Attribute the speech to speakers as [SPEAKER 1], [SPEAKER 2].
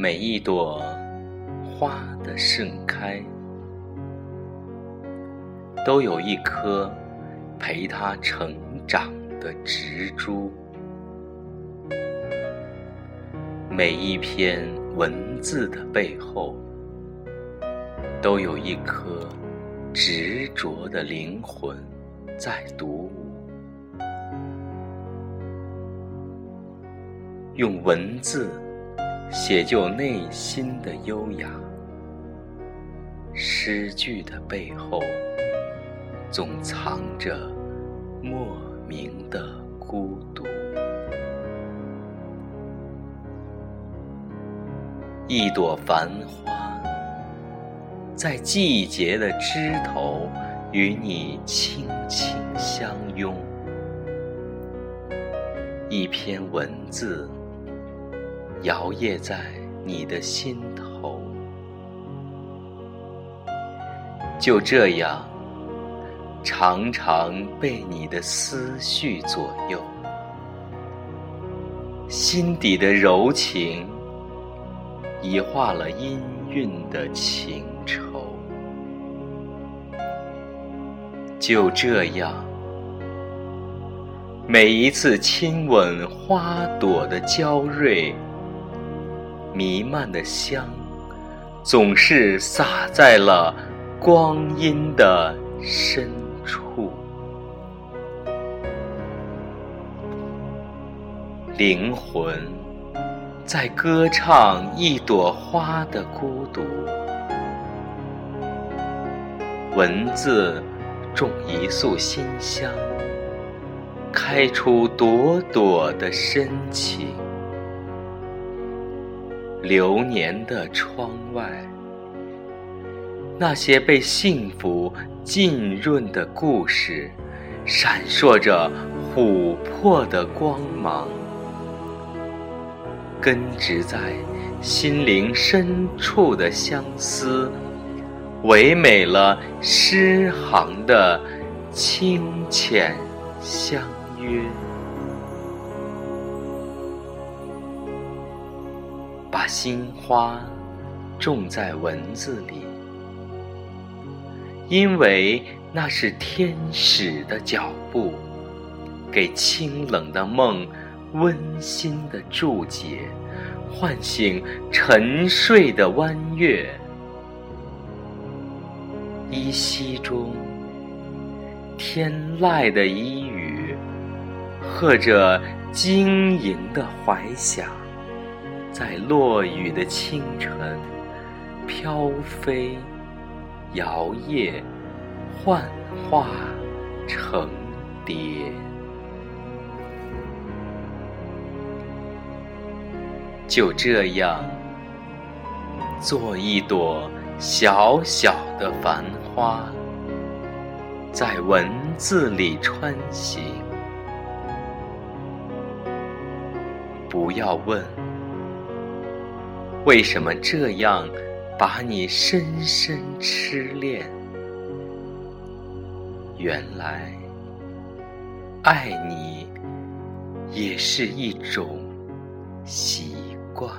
[SPEAKER 1] 每一朵花的盛开，都有一颗陪它成长的植株；每一篇文字的背后，都有一颗执着的灵魂在读。用文字写就内心的优雅，诗句的背后总藏着莫名的孤独。一朵繁花，在季节的枝头与你轻轻相拥；一篇文字。摇曳在你的心头，就这样，常常被你的思绪左右，心底的柔情，已化了氤氲的情愁。就这样，每一次亲吻花朵的娇蕊。弥漫的香，总是洒在了光阴的深处。灵魂在歌唱一朵花的孤独，文字种一束馨香，开出朵朵的深情。流年的窗外，那些被幸福浸润的故事，闪烁着琥珀的光芒，根植在心灵深处的相思，唯美了诗行的清浅相约。把心花种在文字里，因为那是天使的脚步，给清冷的梦温馨的注解，唤醒沉睡的弯月。依稀中，天籁的呓语，和着晶莹的怀想。在落雨的清晨，飘飞、摇曳、幻化、成蝶，就这样，做一朵小小的繁花，在文字里穿行。不要问。为什么这样把你深深痴恋？原来，爱你也是一种习惯。